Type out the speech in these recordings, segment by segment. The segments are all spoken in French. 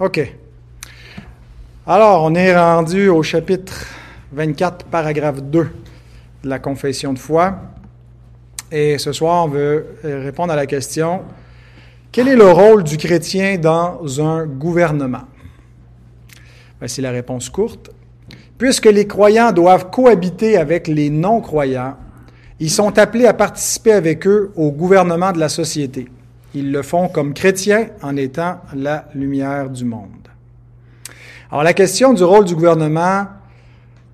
OK. Alors, on est rendu au chapitre 24, paragraphe 2 de la confession de foi. Et ce soir, on veut répondre à la question, quel est le rôle du chrétien dans un gouvernement? Voici la réponse courte. Puisque les croyants doivent cohabiter avec les non-croyants, ils sont appelés à participer avec eux au gouvernement de la société. Ils le font comme chrétiens en étant la lumière du monde. Alors la question du rôle du gouvernement,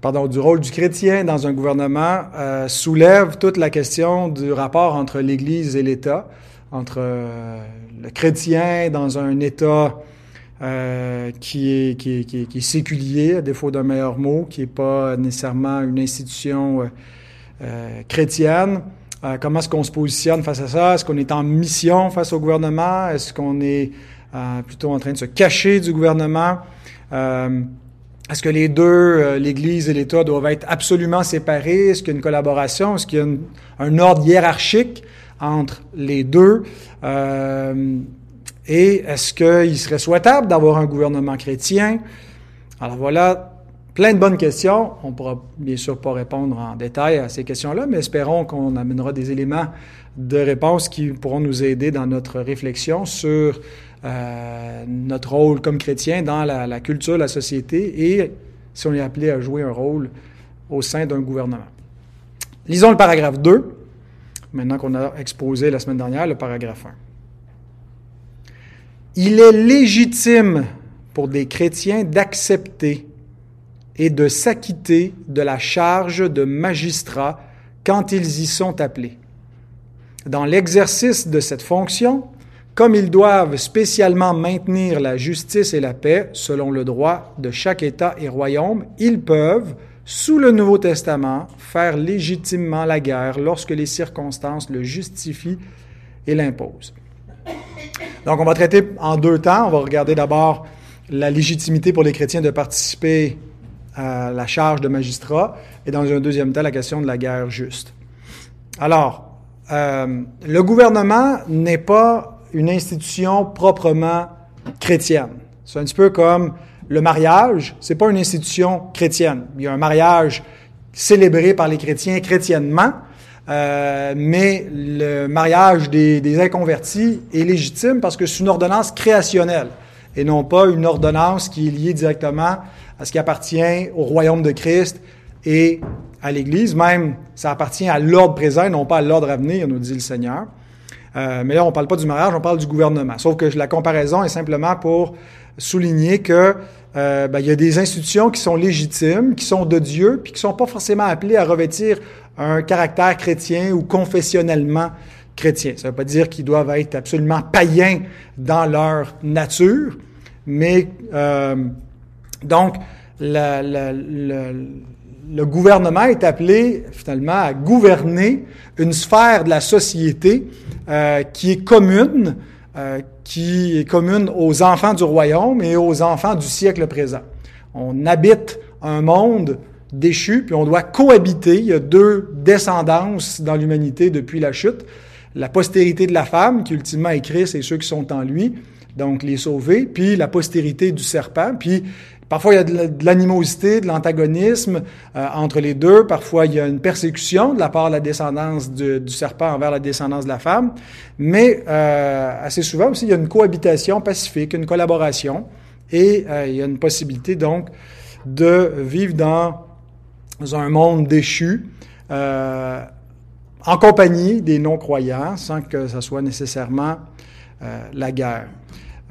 pardon, du rôle du chrétien dans un gouvernement euh, soulève toute la question du rapport entre l'Église et l'État, entre euh, le chrétien dans un État euh, qui, est, qui, qui, qui, est, séculier, à défaut d'un meilleur mot, qui n'est pas nécessairement une institution chrétienne. Euh, comment est-ce qu'on se positionne face à ça? Est-ce qu'on est en mission face au gouvernement? Est-ce qu'on est, euh, plutôt en train de se cacher du gouvernement? Euh, est-ce que les deux, l'Église et l'État, doivent être absolument séparés? Est-ce qu'il y a une collaboration? Est-ce qu'il y a un ordre hiérarchique entre les deux? et est-ce qu'il serait souhaitable d'avoir un gouvernement chrétien? Alors voilà Plein de bonnes questions. On ne pourra bien sûr pas répondre en détail à ces questions-là, mais espérons qu'on amènera des éléments de réponse qui pourront nous aider dans notre réflexion sur euh, notre rôle comme chrétien dans la, la, culture, la société et si on est appelé à jouer un rôle au sein d'un gouvernement. Lisons le paragraphe 2, maintenant qu'on a exposé la semaine dernière le paragraphe 1. Il est légitime pour des chrétiens d'accepter et de s'acquitter de la charge de magistrat quand ils y sont appelés. Dans l'exercice de cette fonction, comme ils doivent spécialement maintenir la justice et la paix selon le droit de chaque État et royaume, ils peuvent, sous le Nouveau Testament, faire légitimement la guerre lorsque les circonstances le justifient et l'imposent. Donc on va traiter en deux temps. On va regarder d'abord la légitimité pour les chrétiens de participer la charge de magistrat, et dans un deuxième temps, la question de la guerre juste. Alors, euh, le gouvernement n'est pas une institution proprement chrétienne. C'est un petit peu comme le mariage, c'est pas une institution chrétienne. Il y a un mariage célébré par les chrétiens chrétiennement, euh, mais le mariage des, des, inconvertis est légitime parce que c'est une ordonnance créationnelle et non pas une ordonnance qui est liée directement à ce qui appartient au royaume de Christ et à l'Église. Même, ça appartient à l'ordre présent, non pas à l'ordre à venir, nous dit le Seigneur. Euh, mais là, on ne parle pas du mariage, on parle du gouvernement. Sauf que la comparaison est simplement pour souligner que euh, ben, il y a des institutions qui sont légitimes, qui sont de Dieu, puis qui ne sont pas forcément appelées à revêtir un caractère chrétien ou confessionnellement chrétien. Ça ne veut pas dire qu'ils doivent être absolument païens dans leur nature, mais euh, donc, le gouvernement est appelé finalement à gouverner une sphère de la société euh, qui est commune, euh, qui est commune aux enfants du royaume et aux enfants du siècle présent. On habite un monde déchu, puis on doit cohabiter. Il y a deux descendances dans l'humanité depuis la chute. La postérité de la femme, qui ultimement est Christ et ceux qui sont en lui, donc les sauvés, puis la postérité du serpent, puis Parfois, il y a de l'animosité, de l'antagonisme euh, entre les deux. Parfois, il y a une persécution de la part de la descendance du, serpent envers la descendance de la femme. Mais euh, assez souvent aussi, il y a une cohabitation pacifique, une collaboration. Et euh, il y a une possibilité, donc, de vivre dans un monde déchu, en compagnie des non-croyants, sans que ce soit nécessairement la guerre.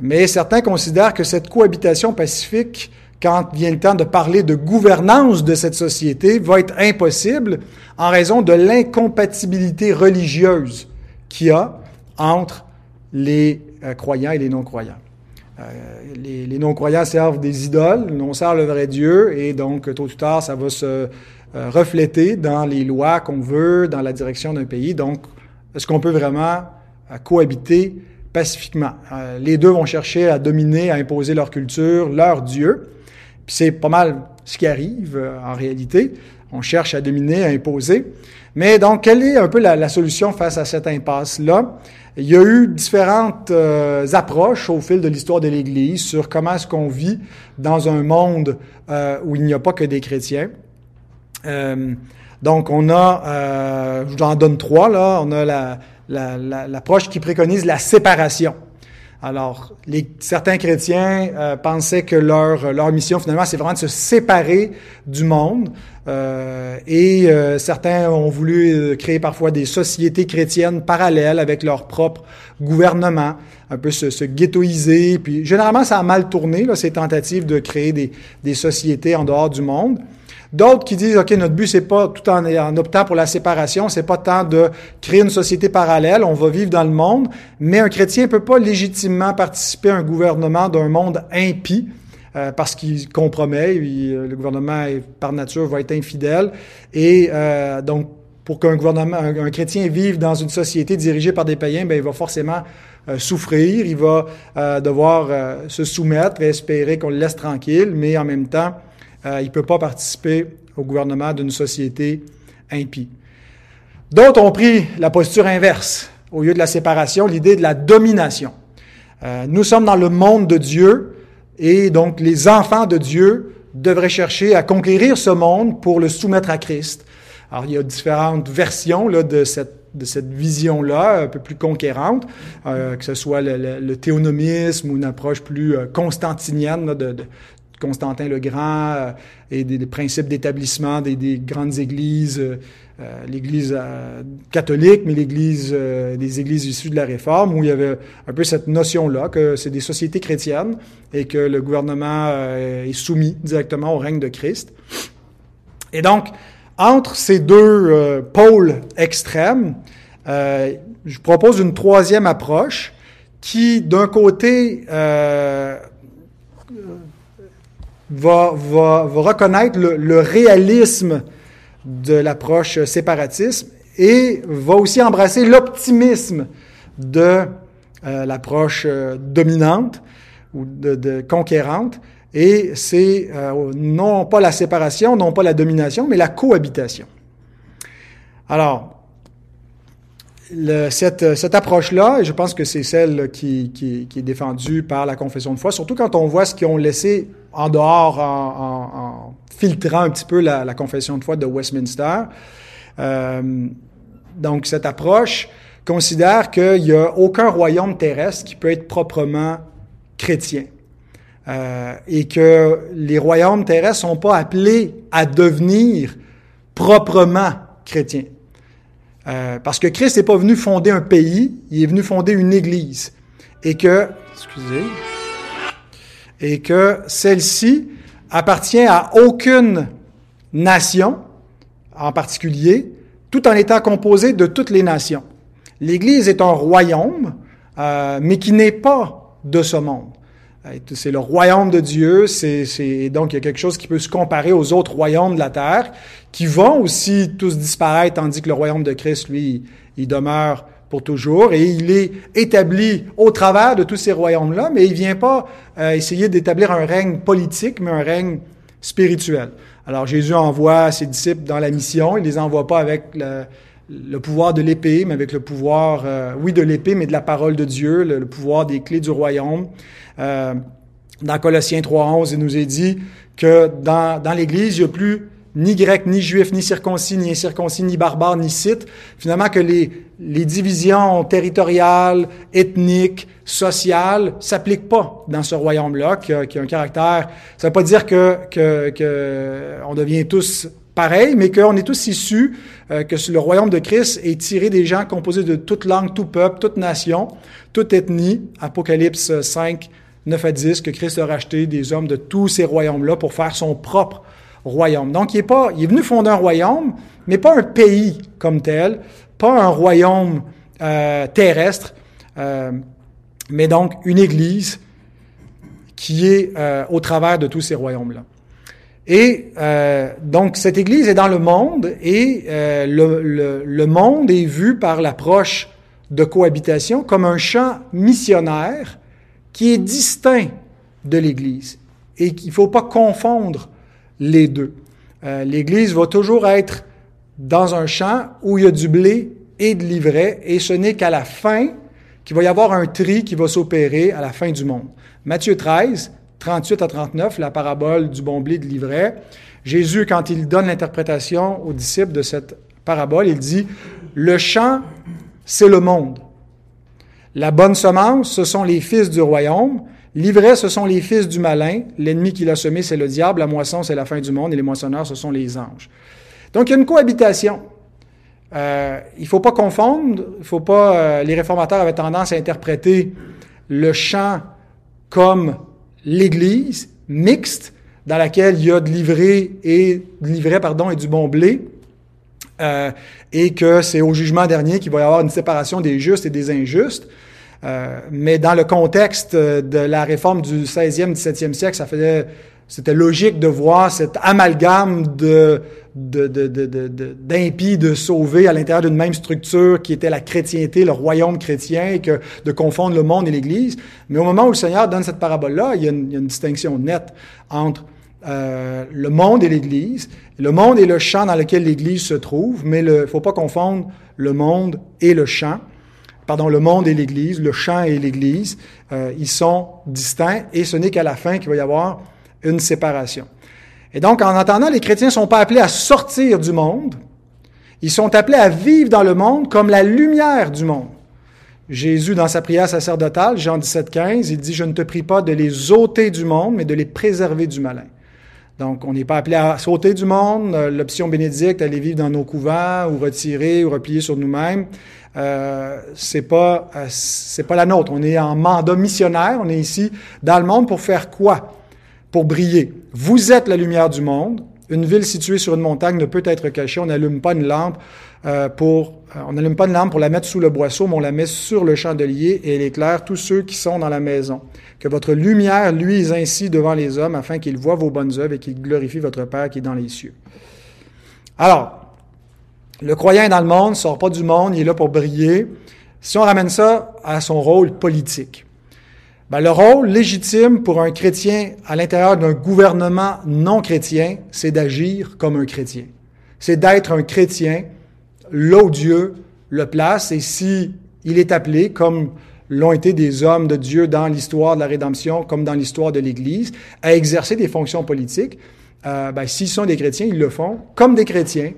Mais certains considèrent que cette cohabitation pacifique quand vient le temps de parler de gouvernance de cette société, va être impossible en raison de l'incompatibilité religieuse qu'il y a entre les euh, croyants et les non-croyants. Euh, les, non-croyants servent des idoles, on sert le vrai Dieu, et donc tôt ou tard, ça va se euh, refléter dans les lois qu'on veut, dans la direction d'un pays. Donc, est-ce qu'on peut vraiment cohabiter pacifiquement? les deux vont chercher à dominer, à imposer leur culture, leur Dieu c'est pas mal ce qui arrive euh, en réalité. on cherche à dominer, à imposer. Mais donc, quelle est un peu la, solution face à cette impasse-là? Il y a eu différentes euh, approches au fil de l'histoire de l'Église sur comment est-ce qu'on vit dans un monde euh, où il n'y a pas que des chrétiens. Euh, donc, on a, euh, je vous en donne trois, là. On a l'approche la, qui préconise la séparation. Alors, les, certains chrétiens euh, pensaient que leur, leur mission, finalement, c'est vraiment de se séparer du monde. Euh, et euh, certains ont voulu créer parfois des sociétés chrétiennes parallèles avec leur propre gouvernement, un peu se, se ghettoiser. Puis, généralement, ça a mal tourné, là, ces tentatives de créer des, des sociétés en dehors du monde. D'autres qui disent, OK, notre but, c'est pas, tout en, en, optant pour la séparation, c'est pas tant de créer une société parallèle, on va vivre dans le monde, mais un chrétien peut pas légitimement participer à un gouvernement d'un monde impie, euh, parce qu'il compromet, euh, le gouvernement, par nature, va être infidèle, et euh, donc, pour qu'un gouvernement, un, chrétien vive dans une société dirigée par des païens, ben, il va forcément souffrir, il va devoir se soumettre et espérer qu'on le laisse tranquille, mais en même temps, euh, il ne peut pas participer au gouvernement d'une société impie. D'autres ont pris la posture inverse, au lieu de la séparation, l'idée de la domination. Euh, nous sommes dans le monde de Dieu et donc les enfants de Dieu devraient chercher à conquérir ce monde pour le soumettre à Christ. Alors il y a différentes versions là, de cette de cette vision-là, un peu plus conquérante, euh, que ce soit le, théonomisme ou une approche plus constantinienne de, Constantin le Grand euh, et des, principes d'établissement des, grandes églises, euh, euh, l'Église catholique, mais l'Église des églises issues de la Réforme, où il y avait un peu cette notion-là que c'est des sociétés chrétiennes et que le gouvernement est soumis directement au règne de Christ. Et donc, entre ces deux pôles extrêmes, je propose une troisième approche qui, d'un côté, va, va, va reconnaître le, le, réalisme de l'approche séparatiste et va aussi embrasser l'optimisme de euh, l'approche euh, dominante ou de, de conquérante. Et c'est euh, non pas la séparation, non pas la domination, mais la cohabitation. Alors, le, cette, cette approche-là, et je pense que c'est celle qui, qui, qui, est défendue par la confession de foi, surtout quand on voit ce qu'ils ont laissé en dehors en, en, filtrant un petit peu la, la, confession de foi de Westminster. Euh, donc, cette approche considère qu'il n'y a aucun royaume terrestre qui peut être proprement chrétien. Euh, et que les royaumes terrestres sont pas appelés à devenir proprement chrétiens. Euh, parce que Christ n'est pas venu fonder un pays, il est venu fonder une église. Et que, excusez, et que celle-ci appartient à aucune nation en particulier, tout en étant composée de toutes les nations. L'Église est un royaume, euh, mais qui n'est pas de ce monde. C'est le royaume de Dieu, c'est donc il y a quelque chose qui peut se comparer aux autres royaumes de la terre, qui vont aussi tous disparaître, tandis que le royaume de Christ, lui, il demeure pour toujours, et il est établi au travers de tous ces royaumes-là, mais il vient pas euh, essayer d'établir un règne politique, mais un règne spirituel. Alors Jésus envoie ses disciples dans la mission, il les envoie pas avec le, pouvoir de l'épée, mais avec le pouvoir, euh, oui, de l'épée, mais de la parole de Dieu, le, pouvoir des clés du royaume. Euh, dans Colossiens 3.11, il nous est dit que dans l'Église, il n'y a plus ni grec, ni juif, ni circoncis, ni incirconcis, ni barbare, ni scythe. Finalement, que les, les divisions territoriales, ethniques, sociales s'appliquent pas dans ce royaume-là, qui qui a, un caractère... Ça veut pas dire que, que, que on devient tous pareil, mais qu'on est tous issus, euh, que le royaume de Christ est tiré des gens composés de toute langue, tout peuple, toute nation, toute ethnie. Apocalypse 5, 9 à 10, que Christ a racheté des hommes de tous ces royaumes-là pour faire son propre royaume. Donc, il est, pas, il est venu fonder un royaume, mais pas un pays comme tel, pas un royaume euh, terrestre, euh, mais donc une église qui est euh, au travers de tous ces royaumes-là. Et donc cette Église est dans le monde et le, le, le, monde est vu par l'approche de cohabitation comme un champ missionnaire qui est distinct de l'Église et qu'il ne faut pas confondre les deux. Euh, L'Église va toujours être dans un champ où il y a du blé et de l'ivraie, et ce n'est qu'à la fin qu'il va y avoir un tri qui va s'opérer à la fin du monde. Matthieu 13, 38 à 39, la parabole du bon blé de l'ivraie. Jésus, quand il donne l'interprétation aux disciples de cette parabole, il dit, le champ, c'est le monde. La bonne semence, ce sont les fils du royaume. L'ivraie, ce sont les fils du malin. L'ennemi qui l'a semé, c'est le diable. La moisson, c'est la fin du monde. Et les moissonneurs, ce sont les anges. Donc, il y a une cohabitation. Euh, il ne faut pas confondre. Il faut pas. Euh, les réformateurs avaient tendance à interpréter le champ comme l'Église mixte, dans laquelle il y a de l'ivraie et de pardon, et du bon blé. Euh, et que c'est au jugement dernier qu'il va y avoir une séparation des justes et des injustes. Euh, mais dans le contexte de la réforme du 16e, 17e siècle, ça faisait, c'était logique de voir cet amalgame de, de, de, d'impies de, sauver à l'intérieur d'une même structure qui était la chrétienté, le royaume chrétien, et que de confondre le monde et l'Église. Mais au moment où le Seigneur donne cette parabole-là, il y a une distinction nette entre euh, le monde et l'Église. Le monde est le champ dans lequel l'Église se trouve, mais il ne faut pas confondre le monde et le champ. Pardon, le monde et l'Église, le champ et l'Église, euh, ils sont distincts et ce n'est qu'à la fin qu'il va y avoir une séparation. Et donc, en entendant, les chrétiens ne sont pas appelés à sortir du monde, ils sont appelés à vivre dans le monde comme la lumière du monde. Jésus, dans sa prière sacerdotale, Jean 17, 15, il dit, je ne te prie pas de les ôter du monde, mais de les préserver du malin. Donc, on n'est pas appelé à sauter du monde. Euh, l'option bénédicte, aller vivre dans nos couvents ou retirer ou replier sur nous-mêmes, euh, c'est pas euh, c'est pas la nôtre. On est en mandat missionnaire. On est ici dans le monde pour faire quoi? Pour briller. Vous êtes la lumière du monde. Une ville située sur une montagne ne peut être cachée. On n'allume pas une lampe euh, pour on n'allume pas une lampe pour la mettre sous le boisseau, mais on la met sur le chandelier et elle éclaire tous ceux qui sont dans la maison que votre lumière luise ainsi devant les hommes, afin qu'ils voient vos bonnes œuvres et qu'ils glorifient votre Père qui est dans les cieux. Alors, le croyant est dans le monde, sort pas du monde, il est là pour briller. Si on ramène ça à son rôle politique, ben, le rôle légitime pour un chrétien à l'intérieur d'un gouvernement non chrétien, c'est d'agir comme un chrétien. C'est d'être un chrétien là où Dieu le place et si il est appelé, comme l'ont été des hommes de Dieu dans l'histoire de la rédemption comme dans l'histoire de l'Église, à exercer des fonctions politiques. Euh, ben, S'ils sont des chrétiens, ils le font comme des chrétiens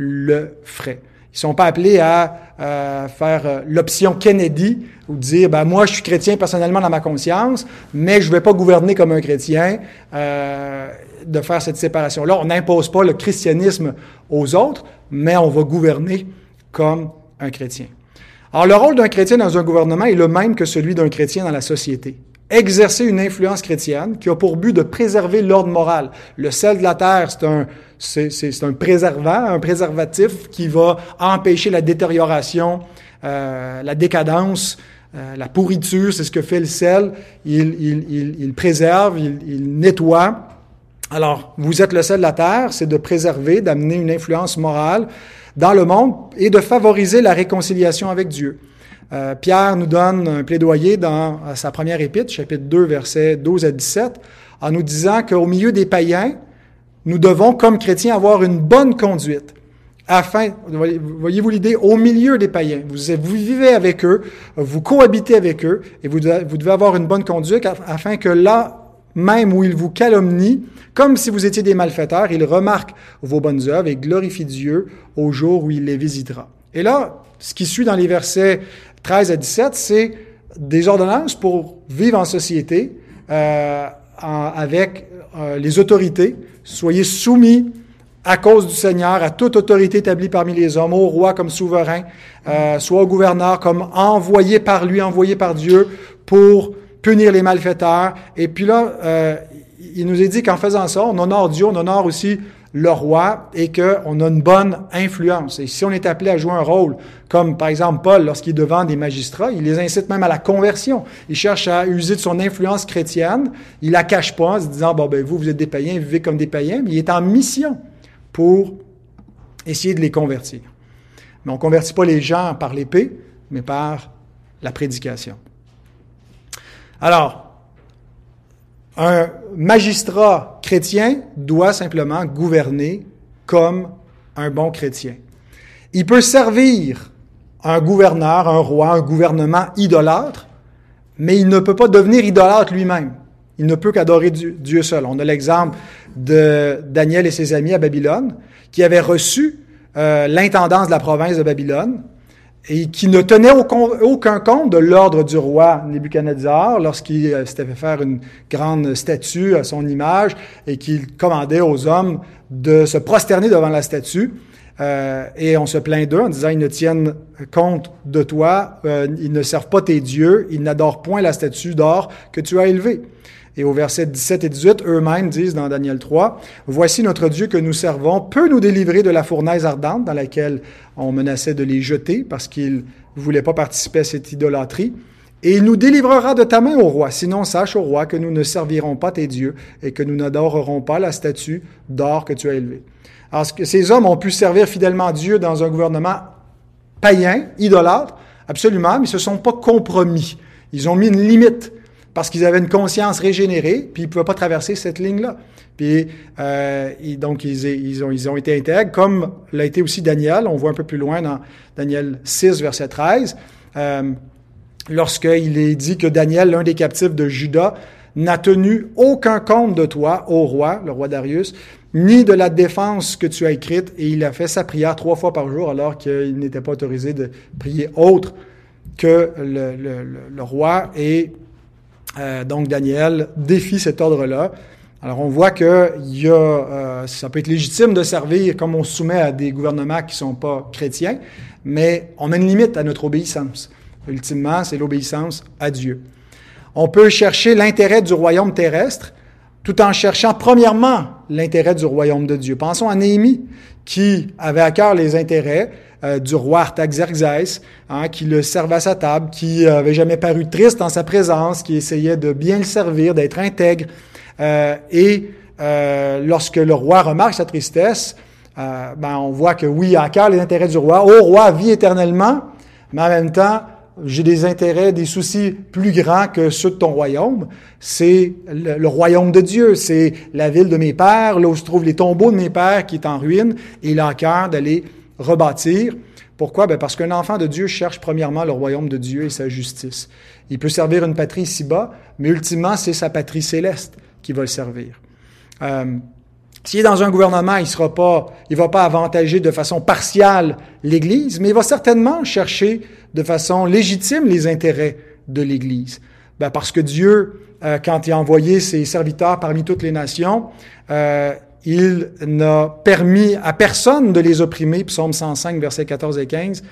le feraient. Ils sont pas appelés à euh, faire euh, l'option Kennedy ou dire ben moi je suis chrétien personnellement dans ma conscience, mais je vais pas gouverner comme un chrétien. Euh, de faire cette séparation là, on n'impose pas le christianisme aux autres, mais on va gouverner comme un chrétien. Alors, le rôle d'un chrétien dans un gouvernement est le même que celui d'un chrétien dans la société. Exercer une influence chrétienne qui a pour but de préserver l'ordre moral. Le sel de la terre, c'est un, c'est, un préservant, un préservatif qui va empêcher la détérioration, euh, la décadence, euh, la pourriture. C'est ce que fait le sel. Il, il, il, il préserve, il, nettoie. Alors, vous êtes le sel de la terre, c'est de préserver, d'amener une influence morale dans le monde et de favoriser la réconciliation avec Dieu. Euh, Pierre nous donne un plaidoyer dans sa première épître, chapitre 2, versets 12 à 17, en nous disant qu'au milieu des païens, nous devons, comme chrétiens, avoir une bonne conduite. Afin, voyez-vous l'idée, au milieu des païens, vous, vivez avec eux, vous cohabitez avec eux, et vous devez, avoir une bonne conduite afin que là même où ils vous calomnient, comme si vous étiez des malfaiteurs, il remarque vos bonnes œuvres et glorifie Dieu au jour où il les visitera. Et là, ce qui suit dans les versets 13 à 17, c'est des ordonnances pour vivre en société euh, avec euh, les autorités. Soyez soumis à cause du Seigneur à toute autorité établie parmi les hommes, au roi comme souverain, euh, soit au gouverneur comme envoyé par lui, envoyé par Dieu pour punir les malfaiteurs. Et puis là, euh, il nous est dit qu'en faisant ça, on honore Dieu, on honore aussi le roi et qu'on a une bonne influence. Et si on est appelé à jouer un rôle, comme par exemple Paul, lorsqu'il est devant des magistrats, il les incite même à la conversion. Il cherche à user de son influence chrétienne. Il la cache pas en se disant, bon, ben, vous, vous êtes des païens, vivez comme des païens. Mais il est en mission pour essayer de les convertir. Mais on ne convertit pas les gens par l'épée, mais par la prédication. Alors, un magistrat chrétien doit simplement gouverner comme un bon chrétien. Il peut servir un gouverneur, un roi, un gouvernement idolâtre, mais il ne peut pas devenir idolâtre lui-même. Il ne peut qu'adorer Dieu seul. On a l'exemple de Daniel et ses amis à Babylone, qui avaient reçu euh, l'intendance de la province de Babylone et qui ne tenaient aucun compte de l'ordre du roi Nebuchadnezzar lorsqu'il euh, s'était fait faire une grande statue à son image et qu'il commandait aux hommes de se prosterner devant la statue. Euh, et on se plaint d'eux en disant, ils ne tiennent compte de toi, euh, ils ne servent pas tes dieux, ils n'adorent point la statue d'or que tu as élevée. Et au verset 17 et 18, eux-mêmes disent dans Daniel 3, Voici notre Dieu que nous servons peut nous délivrer de la fournaise ardente dans laquelle on menaçait de les jeter parce qu'ils ne voulaient pas participer à cette idolâtrie. Et il nous délivrera de ta main, au roi. Sinon, sache, au roi, que nous ne servirons pas tes dieux et que nous n'adorerons pas la statue d'or que tu as élevée. Alors, ces hommes ont pu servir fidèlement Dieu dans un gouvernement païen, idolâtre, absolument, mais ils se sont pas compromis. Ils ont mis une limite parce qu'ils avaient une conscience régénérée, puis ils ne pouvaient pas traverser cette ligne-là. Puis euh, donc, ils, ont, été intègres, comme l'a été aussi Daniel. On voit un peu plus loin dans Daniel 6, verset 13, euh, lorsqu'il est dit que Daniel, l'un des captifs de Juda, n'a tenu aucun compte de toi, ô roi, le roi Darius, ni de la défense que tu as écrite, et il a fait sa prière trois fois par jour alors qu'il n'était pas autorisé de prier autre que le, le, le roi. Et euh, donc Daniel défie cet ordre-là. Alors on voit que y a, euh, ça peut être légitime de servir comme on se soumet à des gouvernements qui sont pas chrétiens, mais on a une limite à notre obéissance. Ultimement, c'est l'obéissance à Dieu. On peut chercher l'intérêt du royaume terrestre tout en cherchant premièrement l'intérêt du royaume de Dieu. Pensons à Néhémie qui avait à cœur les intérêts euh, du roi Artaxerxès, hein, qui le servait à sa table, qui avait jamais paru triste en sa présence, qui essayait de bien le servir, d'être intègre. Euh, et euh, lorsque le roi remarque sa tristesse, ben, on voit que oui, à cœur les intérêts du roi. Ô roi, vis éternellement, mais en même temps, j'ai des intérêts, des soucis plus grands que ceux de ton royaume. C'est le, royaume de Dieu, c'est la ville de mes pères, là où se trouvent les tombeaux de mes pères qui est en ruine, et il a à cœur d'aller rebâtir. Pourquoi? Ben parce qu'un enfant de Dieu cherche premièrement le royaume de Dieu et sa justice. Il peut servir une patrie ici-bas, mais ultimement, c'est sa patrie céleste qui va le servir. Euh, S'il est dans un gouvernement, il sera pas, il va pas avantager de façon partiale l'Église, mais il va certainement chercher de façon légitime les intérêts de l'Église. Ben parce que Dieu, euh, quand il a envoyé ses serviteurs parmi toutes les nations, euh, il n'a permis à personne de les opprimer, psaume 105, versets 14 et 15.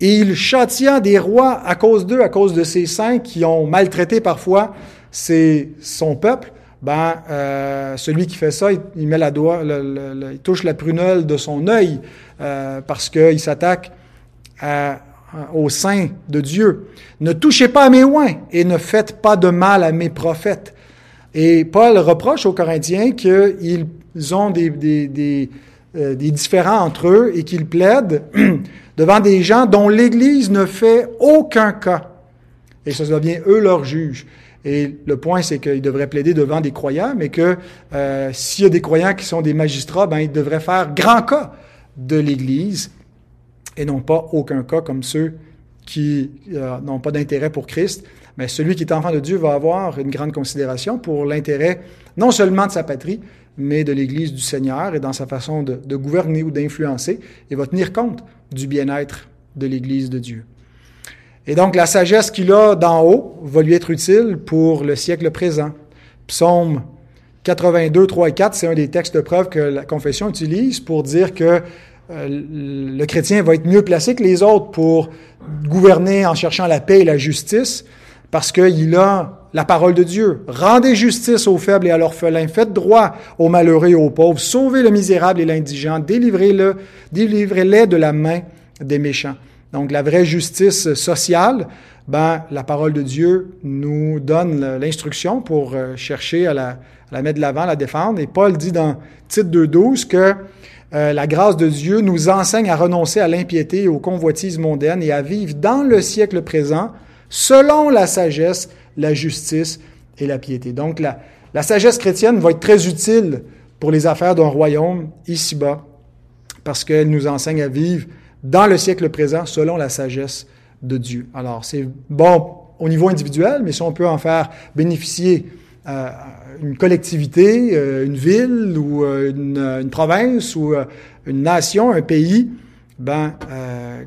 Et il châtia des rois à cause d'eux, à cause de ces saints qui ont maltraité parfois son peuple. Ben, euh, celui qui fait ça, il, met la doigt, il touche la prunelle de son œil euh, parce qu'il s'attaque au sein de Dieu. Ne touchez pas à mes oins et ne faites pas de mal à mes prophètes. Et Paul reproche aux Corinthiens qu'ils ont des, des, des, euh, différends entre eux et qu'ils plaident devant des gens dont l'Église ne fait aucun cas. Et ça devient eux leurs juges. Et le point, c'est qu'ils devraient plaider devant des croyants, mais que euh, s'il y a des croyants qui sont des magistrats, ben, ils devraient faire grand cas de l'Église et non pas aucun cas comme ceux qui euh, n'ont pas d'intérêt pour Christ mais celui qui est enfant de Dieu va avoir une grande considération pour l'intérêt non seulement de sa patrie, mais de l'Église du Seigneur et dans sa façon de, gouverner ou d'influencer, et va tenir compte du bien-être de l'Église de Dieu. Et donc la sagesse qu'il a d'en haut va lui être utile pour le siècle présent. Psaume 82, 3 et 4, c'est un des textes de preuve que la confession utilise pour dire que le chrétien va être mieux placé que les autres pour gouverner en cherchant la paix et la justice, parce qu'il a la parole de Dieu. Rendez justice aux faibles et à l'orphelin, faites droit aux malheureux et aux pauvres, sauvez le misérable et l'indigent, délivrez-le, délivrez-les de la main des méchants. Donc la vraie justice sociale, ben la parole de Dieu nous donne l'instruction pour euh, chercher à la, mettre de l'avant, à la défendre. Et Paul dit dans titre 2.12 que euh, la grâce de Dieu nous enseigne à renoncer à l'impiété et aux convoitises mondaines et à vivre dans le siècle présent selon la sagesse, la justice et la piété. Donc la, la sagesse chrétienne va être très utile pour les affaires d'un royaume ici-bas, parce qu'elle nous enseigne à vivre dans le siècle présent selon la sagesse de Dieu. Alors c'est bon au niveau individuel, mais si on peut en faire bénéficier une collectivité, euh, une ville ou euh, une, une, province ou une nation, un pays, ben,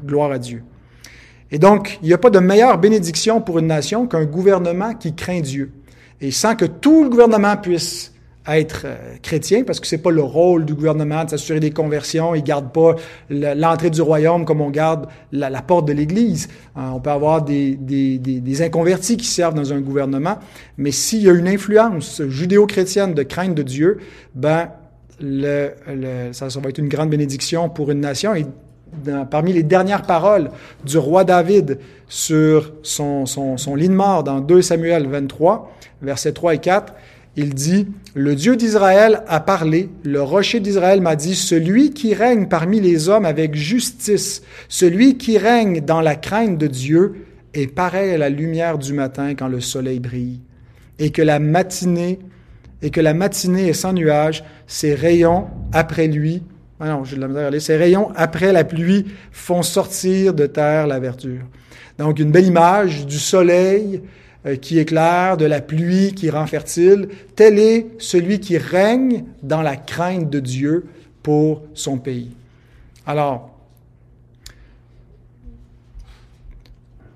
gloire à Dieu. Et donc, il n'y a pas de meilleure bénédiction pour une nation qu'un gouvernement qui craint Dieu. Et sans que tout le gouvernement puisse être euh, chrétien, parce que c'est pas le rôle du gouvernement de s'assurer des conversions. Il garde pas l'entrée du royaume comme on garde la, porte de l'Église. Hein, on peut avoir des, des, des, inconvertis qui servent dans un gouvernement, mais s'il y a une influence judéo-chrétienne de crainte de Dieu, ben ça va être une grande bénédiction pour une nation. Et parmi les dernières paroles du roi David sur son, son, son lit de mort dans 2 Samuel 23, versets 3 et 4, il dit, Le Dieu d'Israël a parlé, le rocher d'Israël m'a dit, Celui qui règne parmi les hommes avec justice, celui qui règne dans la crainte de Dieu, est pareil à la lumière du matin quand le soleil brille, et que la matinée, et que la matinée est sans nuage, ses rayons après lui, ah non, misère ses rayons après la pluie font sortir de terre la verdure. Donc une belle image du soleil qui éclaire, de la pluie qui rend fertile. Tel est celui qui règne dans la crainte de Dieu pour son pays. Alors,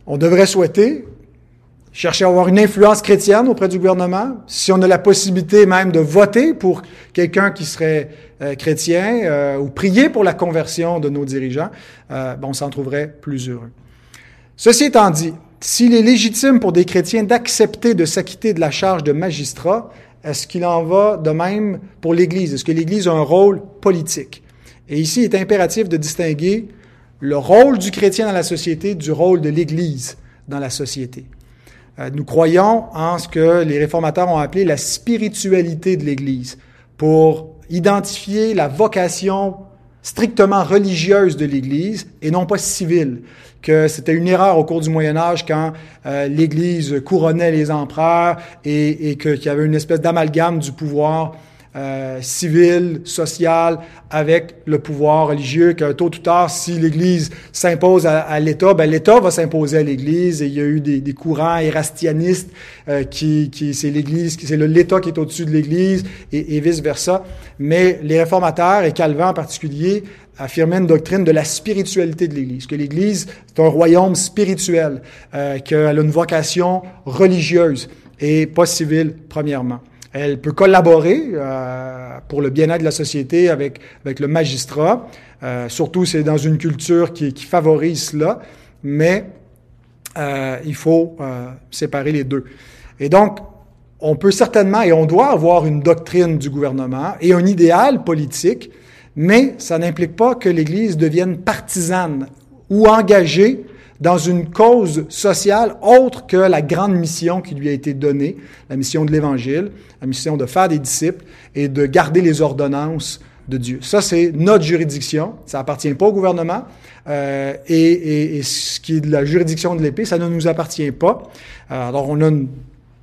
on devrait souhaiter chercher à avoir une influence chrétienne auprès du gouvernement, si on a la possibilité même de voter pour quelqu'un qui serait euh, chrétien euh, ou prier pour la conversion de nos dirigeants, ben, on s'en trouverait plus heureux. Ceci étant dit, s'il est légitime pour des chrétiens d'accepter de s'acquitter de la charge de magistrat, est-ce qu'il en va de même pour l'Église? Est-ce que l'Église a un rôle politique? Et ici, il est impératif de distinguer le rôle du chrétien dans la société du rôle de l'Église dans la société. Euh, nous croyons en ce que les réformateurs ont appelé la spiritualité de l'Église pour identifier la vocation strictement religieuse de l'Église et non pas civile que c'était une erreur au cours du Moyen Âge quand euh, l'Église couronnait les empereurs et, et qu'il y avait une espèce d'amalgame du pouvoir euh, civil, social, avec le pouvoir religieux, que tôt ou tard, si l'Église s'impose à, l'État, ben l'État va s'imposer à l'Église. Et il y a eu des, des courants érastianistes euh, qui, qui c'est l'Église, c'est l'État qui est au-dessus de l'Église et, et vice versa. Mais les réformateurs et Calvin en particulier affirmait une doctrine de la spiritualité de l'Église, que l'Église est un royaume spirituel, euh, qu'elle a une vocation religieuse et pas civile, premièrement. Elle peut collaborer euh, pour le bien-être de la société avec, avec le magistrat, euh, surtout c'est dans une culture qui, favorise cela, mais euh, il faut euh, séparer les deux. Et donc, on peut certainement et on doit avoir une doctrine du gouvernement et un idéal politique mais ça n'implique pas que l'Église devienne partisane ou engagée dans une cause sociale autre que la grande mission qui lui a été donnée, la mission de l'Évangile, la mission de faire des disciples et de garder les ordonnances de Dieu. Ça, c'est notre juridiction. Ça appartient pas au gouvernement. Euh, et, et, ce qui est de la juridiction de l'épée, ça ne nous appartient pas. Euh, alors, on a une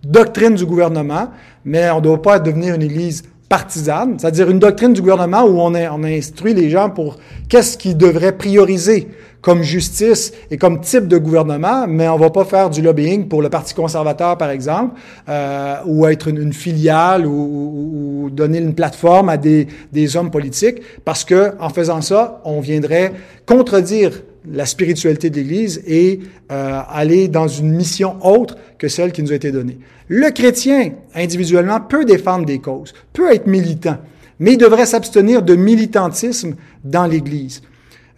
doctrine du gouvernement, mais on ne doit pas devenir une Église partisane, c'est-à-dire une doctrine du gouvernement où on, a, on instruit les gens pour qu'est-ce qu'ils devraient prioriser comme justice et comme type de gouvernement, mais on va pas faire du lobbying pour le Parti conservateur, par exemple, euh, ou être une, filiale ou, ou, donner une plateforme à des, des hommes politiques, parce que en faisant ça, on viendrait contredire la spiritualité de l'Église et euh, aller dans une mission autre que celle qui nous a été donnée. Le chrétien, individuellement, peut défendre des causes, peut être militant, mais il devrait s'abstenir de militantisme dans l'Église.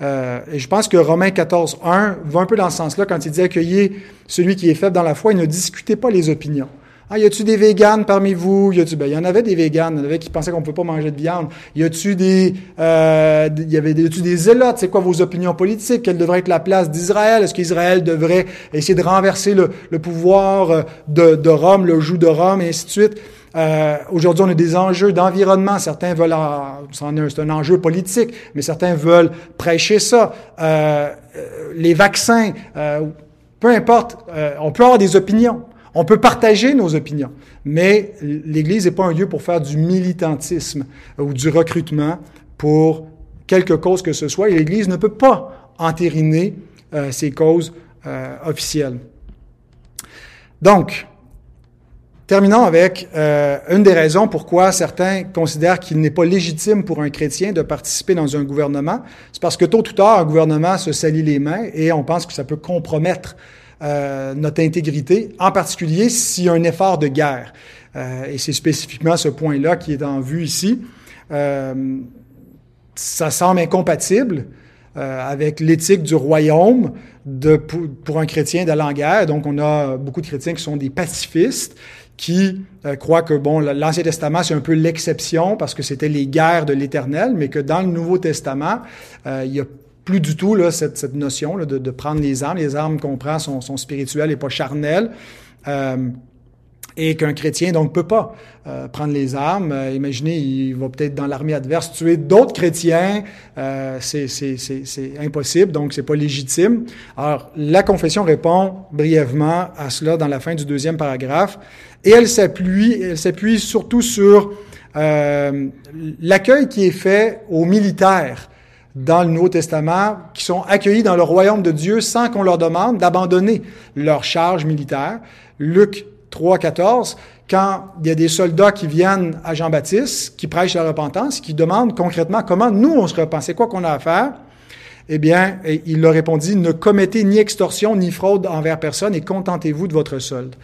Euh, et je pense que Romains 14, 1 va un peu dans ce sens-là quand il dit accueillir celui qui est faible dans la foi et ne discutez pas les opinions. Ah, y a-tu des véganes parmi vous? Y a-tu, ben, y en avait des véganes. Il y en avait qui pensaient qu'on ne peut pas manger de viande. Y a-tu des, euh, y avait y des zélotes? C'est quoi vos opinions politiques? Quelle devrait être la place d'Israël? Est-ce qu'Israël devrait essayer de renverser le, le pouvoir euh, de, de, Rome, le joug de Rome, et ainsi de suite? Euh, aujourd'hui, on a des enjeux d'environnement. Certains veulent, c'est un enjeu politique, mais certains veulent prêcher ça. Euh, les vaccins, euh, peu importe, on peut avoir des opinions. On peut partager nos opinions, mais l'Église n'est pas un lieu pour faire du militantisme ou du recrutement pour quelque cause que ce soit. Et l'Église ne peut pas entériner euh, ces causes euh, officielles. Donc, Terminons avec euh, une des raisons pourquoi certains considèrent qu'il n'est pas légitime pour un chrétien de participer dans un gouvernement. C'est parce que tôt ou tard, un gouvernement se salit les mains et on pense que ça peut compromettre euh, notre intégrité, en particulier s'il y a un effort de guerre. Euh, et c'est spécifiquement ce point-là qui est en vue ici. Ça semble incompatible avec l'éthique du royaume pour, un chrétien d'aller en guerre. Donc, on a beaucoup de chrétiens qui sont des pacifistes qui euh, croient que bon, l'Ancien Testament c'est un peu l'exception parce que c'était les guerres de l'Éternel, mais que dans le Nouveau Testament, euh, il y a plus du tout là, cette, cette notion là, de, de, prendre les armes. Les armes qu'on prend sont, sont, spirituelles et pas charnelles. Euh, et qu'un chrétien donc peut pas euh, prendre les armes. Euh, imaginez, il va peut-être dans l'armée adverse tuer d'autres chrétiens. Euh, c'est impossible, donc c'est pas légitime. Alors la confession répond brièvement à cela dans la fin du deuxième paragraphe, et elle s'appuie, elle s'appuie surtout sur euh, l'accueil qui est fait aux militaires dans le Nouveau Testament, qui sont accueillis dans le royaume de Dieu sans qu'on leur demande d'abandonner leur charge militaire. Luc 3, 14, quand il y a des soldats qui viennent à Jean-Baptiste, qui prêchent la repentance, qui demandent concrètement comment nous on se repent, c'est quoi qu'on a à faire, eh bien, il leur répondit, ne commettez ni extorsion ni fraude envers personne et contentez-vous de votre solde.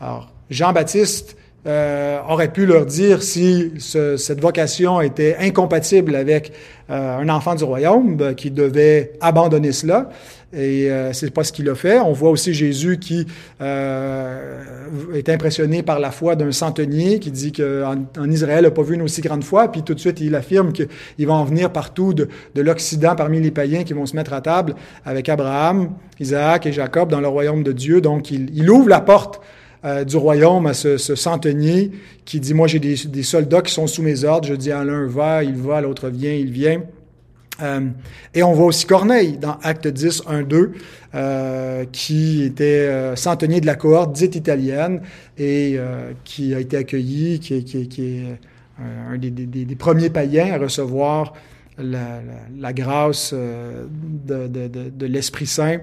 Alors, Jean-Baptiste euh, aurait pu leur dire si ce, cette vocation était incompatible avec euh, un enfant du royaume, ben, qui devait abandonner cela. Et euh, c'est pas ce qu'il a fait. On voit aussi Jésus qui euh, est impressionné par la foi d'un centenier qui dit qu'en en Israël n'a pas vu une aussi grande foi. Puis tout de suite, il affirme qu'il va en venir partout de, de l'Occident parmi les païens qui vont se mettre à table avec Abraham, Isaac et Jacob dans le royaume de Dieu. Donc, il ouvre la porte euh, du royaume à ce, ce, centenier qui dit, moi j'ai des, soldats qui sont sous mes ordres, je dis à l'un va, il va, l'autre vient, il vient. Euh, et on voit aussi Corneille dans Acte 10, 1, 2, euh, qui était euh, centenier de la cohorte dite italienne et qui a été accueilli, qui, est un des, premiers païens à recevoir la, grâce de l'Esprit Saint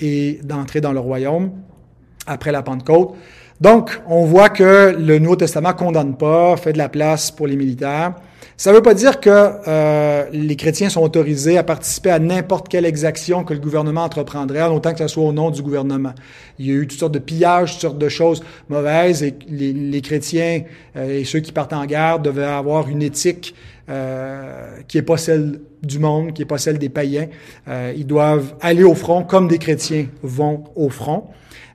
et d'entrer dans le royaume après la Pentecôte. Donc, on voit que le Nouveau Testament condamne pas, fait de la place pour les militaires. Ça ne veut pas dire que euh, les chrétiens sont autorisés à participer à n'importe quelle exaction que le gouvernement entreprendrait, en autant que ce soit au nom du gouvernement. Il y a eu toutes sortes de pillages, toutes sortes de choses mauvaises, et les, chrétiens euh, et ceux qui partent en guerre devaient avoir une éthique euh, qui est pas celle du monde, qui est pas celle des païens. Euh, ils doivent aller au front comme des chrétiens vont au front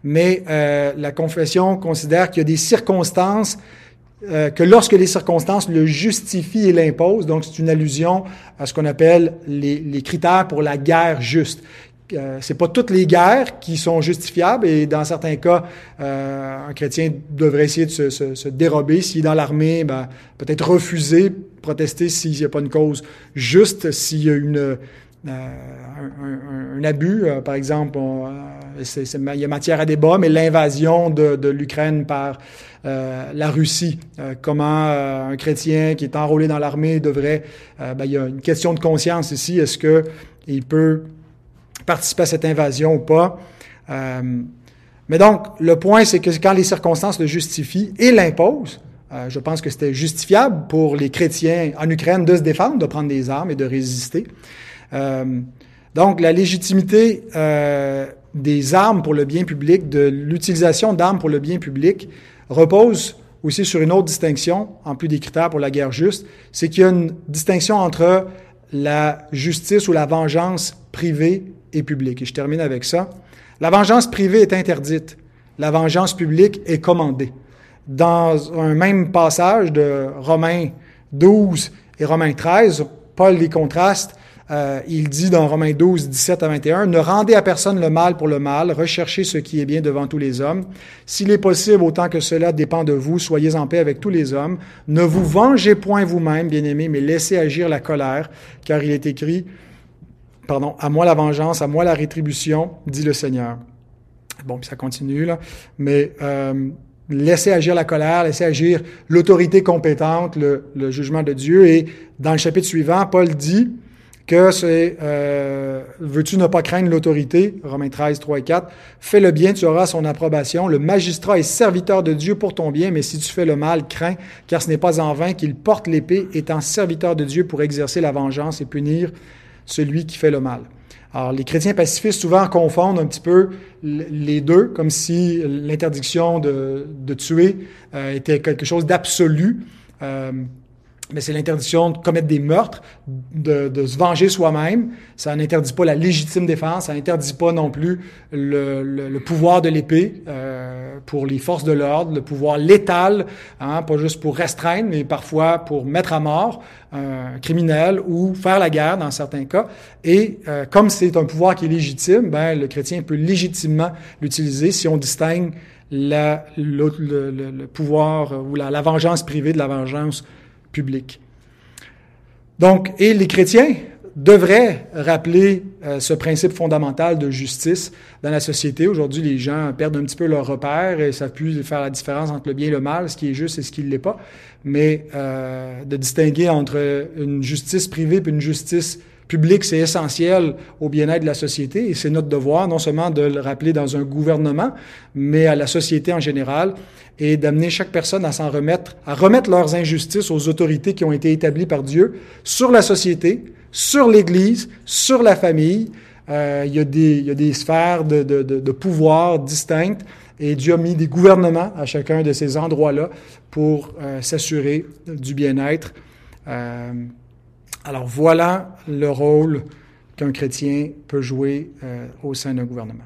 mais euh, la confession considère qu'il y a des circonstances euh, que lorsque les circonstances le justifient et l'imposent, donc c'est une allusion à ce qu'on appelle les, critères pour la guerre juste. Euh, c'est pas toutes les guerres qui sont justifiables et dans certains cas, euh, un chrétien devrait essayer de se, dérober. S'il est dans l'armée, ben, peut-être refuser, protester s'il n'y a pas une cause juste, s'il y a une euh, un, abus. Par exemple, il y a matière à débat, mais l'invasion de, l'Ukraine par la Russie, euh, comment un chrétien qui est enrôlé dans l'armée devrait... Ben, il y a une question de conscience ici. Est-ce que il peut participer à cette invasion ou pas? mais donc, le point, c'est que quand les circonstances le justifient et l'imposent, je pense que c'était justifiable pour les chrétiens en Ukraine de se défendre, de prendre des armes et de résister. Euh, donc, la légitimité euh, des armes pour le bien public, de l'utilisation d'armes pour le bien public, repose aussi sur une autre distinction, en plus des critères pour la guerre juste, c'est qu'il y a une distinction entre la justice ou la vengeance privée et publique. Et je termine avec ça. La vengeance privée est interdite. La vengeance publique est commandée. Dans un même passage de Romains 12 et Romains 13, Paul les contraste euh, il dit dans Romains 12, 17 à 21, Ne rendez à personne le mal pour le mal, recherchez ce qui est bien devant tous les hommes. S'il est possible, autant que cela dépend de vous, soyez en paix avec tous les hommes. Ne vous vengez point vous-même, bien-aimés, mais laissez agir la colère, car il est écrit, pardon, à moi la vengeance, à moi la rétribution, dit le Seigneur. Bon, puis ça continue, là. Mais euh, agir la colère, laisser agir l'autorité compétente, le, le, jugement de Dieu. Et dans le chapitre suivant, Paul dit que c'est euh, veux-tu ne pas craindre l'autorité, Romains 13, 3 et 4, fais le bien, tu auras son approbation. Le magistrat est serviteur de Dieu pour ton bien, mais si tu fais le mal, crains, car ce n'est pas en vain qu'il porte l'épée, étant serviteur de Dieu pour exercer la vengeance et punir celui qui fait le mal. Alors, les chrétiens pacifistes souvent confondent un petit peu les deux, comme si l'interdiction de, de tuer euh, était quelque chose d'absolu. Euh, mais c'est l'interdiction de commettre des meurtres, de, de se venger soi-même. Ça n'interdit pas la légitime défense, ça n'interdit pas non plus le, le, le pouvoir de l'épée euh, pour les forces de l'ordre, le pouvoir létal, hein, pas juste pour restreindre, mais parfois pour mettre à mort un criminel ou faire la guerre dans certains cas. Et euh, comme c'est un pouvoir qui est légitime, ben, le chrétien peut légitimement l'utiliser si on distingue la, le, le, pouvoir ou la, la vengeance privée de la vengeance Donc, et les chrétiens devraient rappeler euh, ce principe fondamental de justice dans la société. Aujourd'hui, les gens perdent un petit peu leur repère et ça peut faire la différence entre le bien et le mal, ce qui est juste et ce qui ne l'est pas. Mais euh, de distinguer entre une justice privée et une justice public, c'est essentiel au bien-être de la société et c'est notre devoir non seulement de le rappeler dans un gouvernement, mais à la société en général et d'amener chaque personne à s'en remettre, à remettre leurs injustices aux autorités qui ont été établies par Dieu sur la société, sur l'Église, sur la famille. Euh, il, y a des, sphères de pouvoir distinctes et Dieu a mis des gouvernements à chacun de ces endroits-là pour euh, s'assurer du bien-être. Euh, alors voilà le rôle qu'un chrétien peut jouer euh, au sein d'un gouvernement.